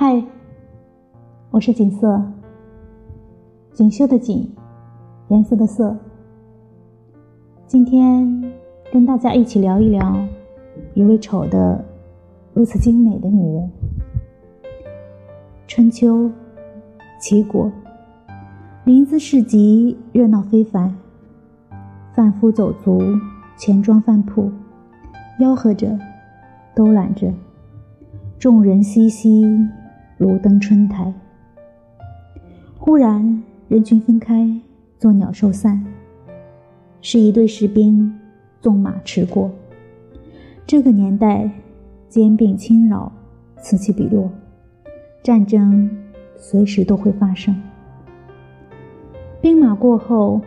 嗨，我是锦瑟，锦绣的锦，颜色的色。今天跟大家一起聊一聊一位丑的如此精美的女人。春秋，齐国，临淄市集热闹非凡，贩夫走卒，钱庄饭铺，吆喝着，兜揽着，众人熙熙，如登春台。忽然，人群分开，作鸟兽散。是一队士兵纵马驰过。这个年代，兼并侵扰此起彼落，战争随时都会发生。兵马过后，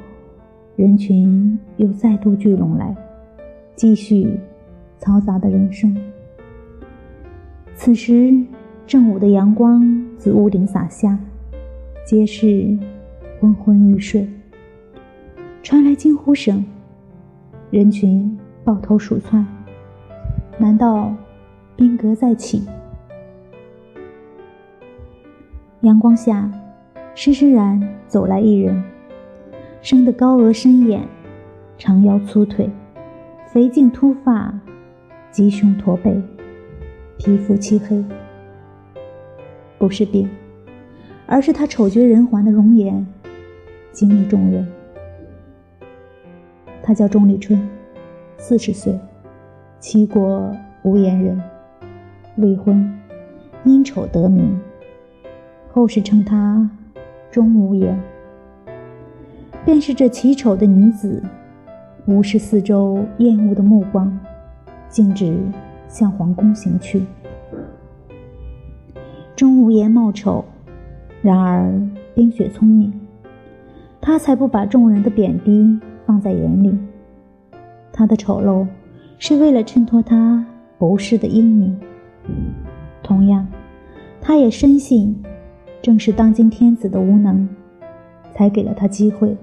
人群又再度聚拢来，继续嘈杂的人生。此时，正午的阳光自屋顶洒下，皆是昏昏欲睡。传来惊呼声，人群抱头鼠窜。难道兵革再起？阳光下，施施然走来一人，生得高额深眼，长腰粗腿，肥颈秃发，鸡胸驼背，皮肤漆黑。不是病，而是他丑绝人寰的容颜，惊异众人。他叫钟立春，四十岁，齐国无盐人，未婚，因丑得名，后世称他钟无艳。便是这奇丑的女子，无视四周厌恶的目光，径直向皇宫行去。终无颜貌丑，然而冰雪聪明，他才不把众人的贬低。放在眼里，他的丑陋是为了衬托他不世的英明。同样，他也深信，正是当今天子的无能，才给了他机会。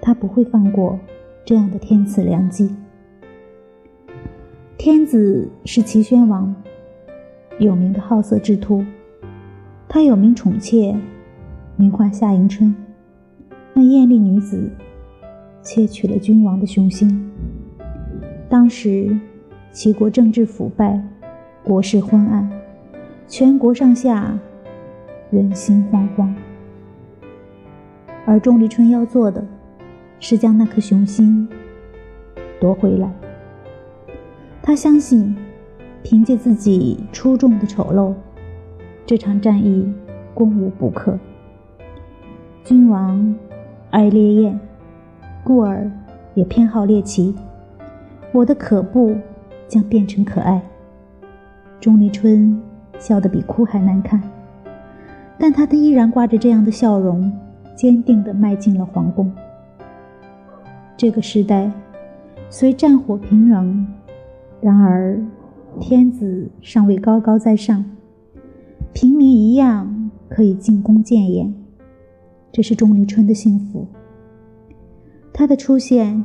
他不会放过这样的天赐良机。天子是齐宣王，有名的好色之徒。他有名宠妾，名唤夏迎春，那艳丽女子。窃取了君王的雄心。当时，齐国政治腐败，国事昏暗，全国上下人心惶惶。而钟离春要做的，是将那颗雄心夺回来。他相信，凭借自己出众的丑陋，这场战役攻无不克。君王爱烈焰。故而也偏好猎奇，我的可怖将变成可爱。钟离春笑得比哭还难看，但他依然挂着这样的笑容，坚定地迈进了皇宫。这个时代虽战火频仍，然而天子尚未高高在上，平民一样可以进宫见阎，这是钟离春的幸福。他的出现，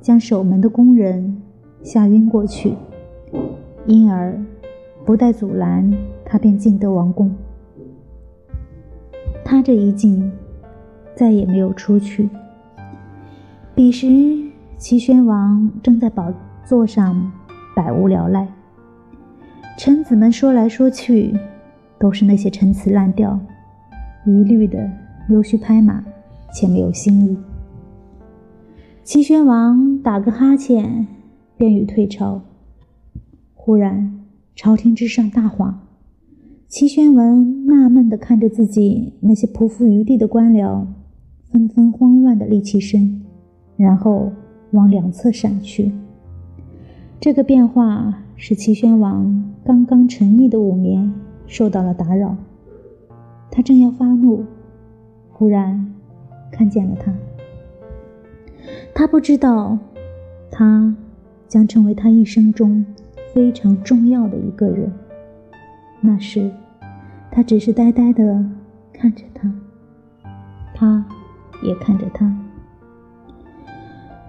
将守门的工人吓晕过去，因而不待阻拦，他便进得王宫。他这一进，再也没有出去。彼时，齐宣王正在宝座上百无聊赖，臣子们说来说去，都是那些陈词滥调，一律的溜须拍马，且没有新意。齐宣王打个哈欠，便欲退朝。忽然，朝廷之上大哗。齐宣王纳闷地看着自己那些匍匐于地的官僚，纷纷慌乱地立起身，然后往两侧闪去。这个变化使齐宣王刚刚沉溺的午眠受到了打扰。他正要发怒，忽然看见了他。他不知道，他将成为他一生中非常重要的一个人。那时，他只是呆呆的看着他，他也看着他。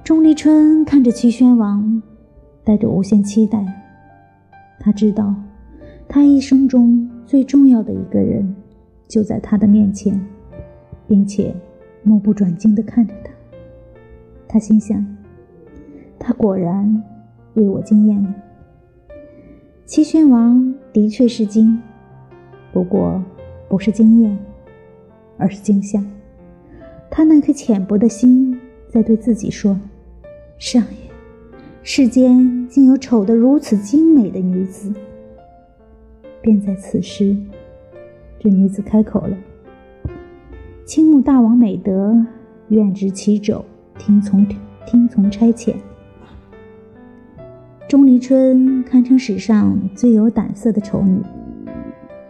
钟离春看着齐宣王，带着无限期待。他知道，他一生中最重要的一个人就在他的面前，并且目不转睛地看着他。他心想：他果然为我惊艳了。齐宣王的确是惊，不过不是惊艳，而是惊吓。他那颗浅薄的心在对自己说：“上爷，世间竟有丑得如此精美的女子。”便在此时，这女子开口了：“青木大王美德，愿执其肘，听从听从差遣。”钟离春堪称史上最有胆色的丑女。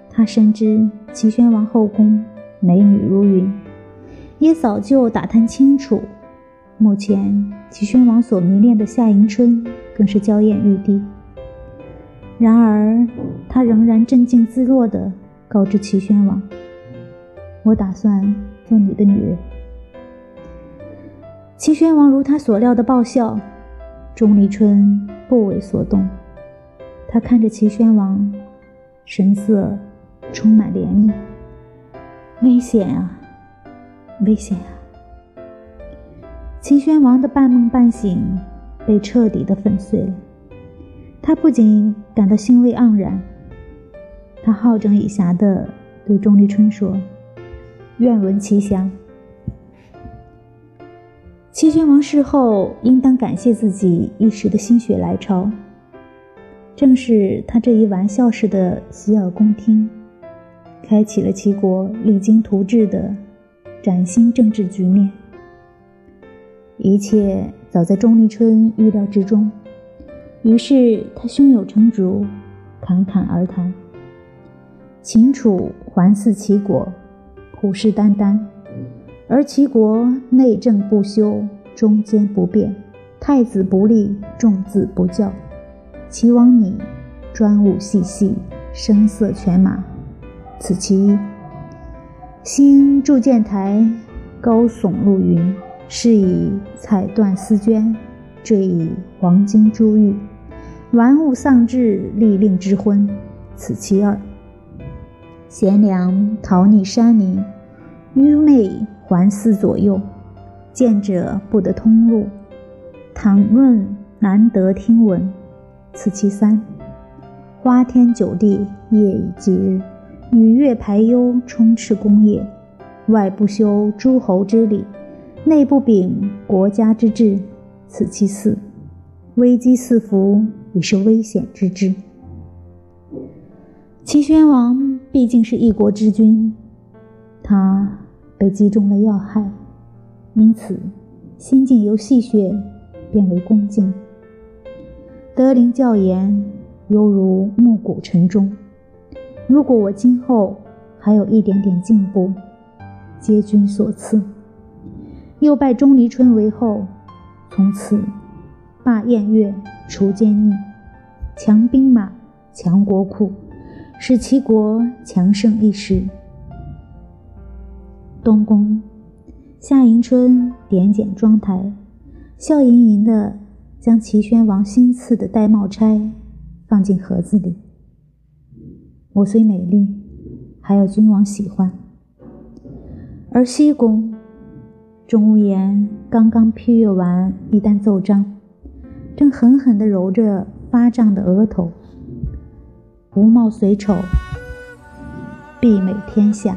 她深知齐宣王后宫美女如云，也早就打探清楚，目前齐宣王所迷恋的夏迎春更是娇艳欲滴。然而，他仍然镇静自若地告知齐宣王：“我打算做你的女人。”齐宣王如他所料的爆笑，钟离春。不为所动，他看着齐宣王，神色充满怜悯。危险啊，危险啊！齐宣王的半梦半醒被彻底的粉碎了。他不仅感到欣慰盎然，他好整以暇的对钟离春说：“愿闻其详。”齐宣王事后应当感谢自己一时的心血来潮。正是他这一玩笑式的洗耳恭听，开启了齐国励精图治的崭新政治局面。一切早在钟离春预料之中，于是他胸有成竹，侃侃而谈：秦楚环伺齐国，虎视眈眈。而齐国内政不修，中间不变，太子不立，众子不教。齐王你专务细细，声色犬马，此其一。兴铸剑台，高耸入云，是以彩缎丝绢，缀以黄金珠玉，玩物丧志，利令之婚，此其二。贤良逃匿山林，愚昧。环伺左右，见者不得通路；倘论难得听闻，此其三。花天酒地，夜以继日，女乐排忧，充斥宫业，外不修诸侯之礼，内不秉国家之治，此其四。危机四伏，已是危险之至。齐宣王毕竟是一国之君，他。被击中了要害，因此心境由戏谑变为恭敬。德龄教言犹如暮鼓晨钟。如果我今后还有一点点进步，皆君所赐。又拜钟离春为后，从此罢宴乐，除奸佞，强兵马，强国库，使齐国强盛一时。东宫，夏迎春点检妆台，笑盈盈的将齐宣王新赐的玳瑁钗放进盒子里。我虽美丽，还要君王喜欢。而西宫，钟无艳刚刚批阅完一单奏章，正狠狠地揉着发胀的额头。无貌虽丑，必美天下。